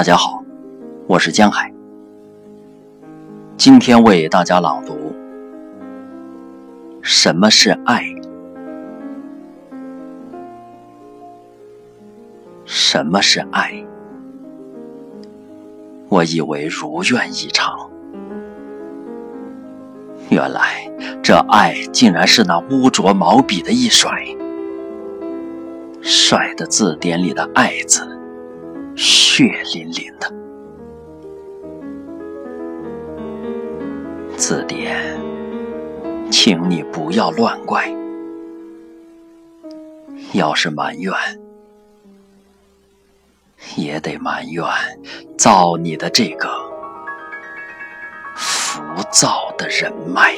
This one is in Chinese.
大家好，我是江海。今天为大家朗读《什么是爱》。什么是爱？我以为如愿以偿，原来这爱竟然是那污浊毛笔的一甩，甩的字典里的“爱”字。血淋淋的字典，请你不要乱怪。要是埋怨，也得埋怨造你的这个浮躁的人脉。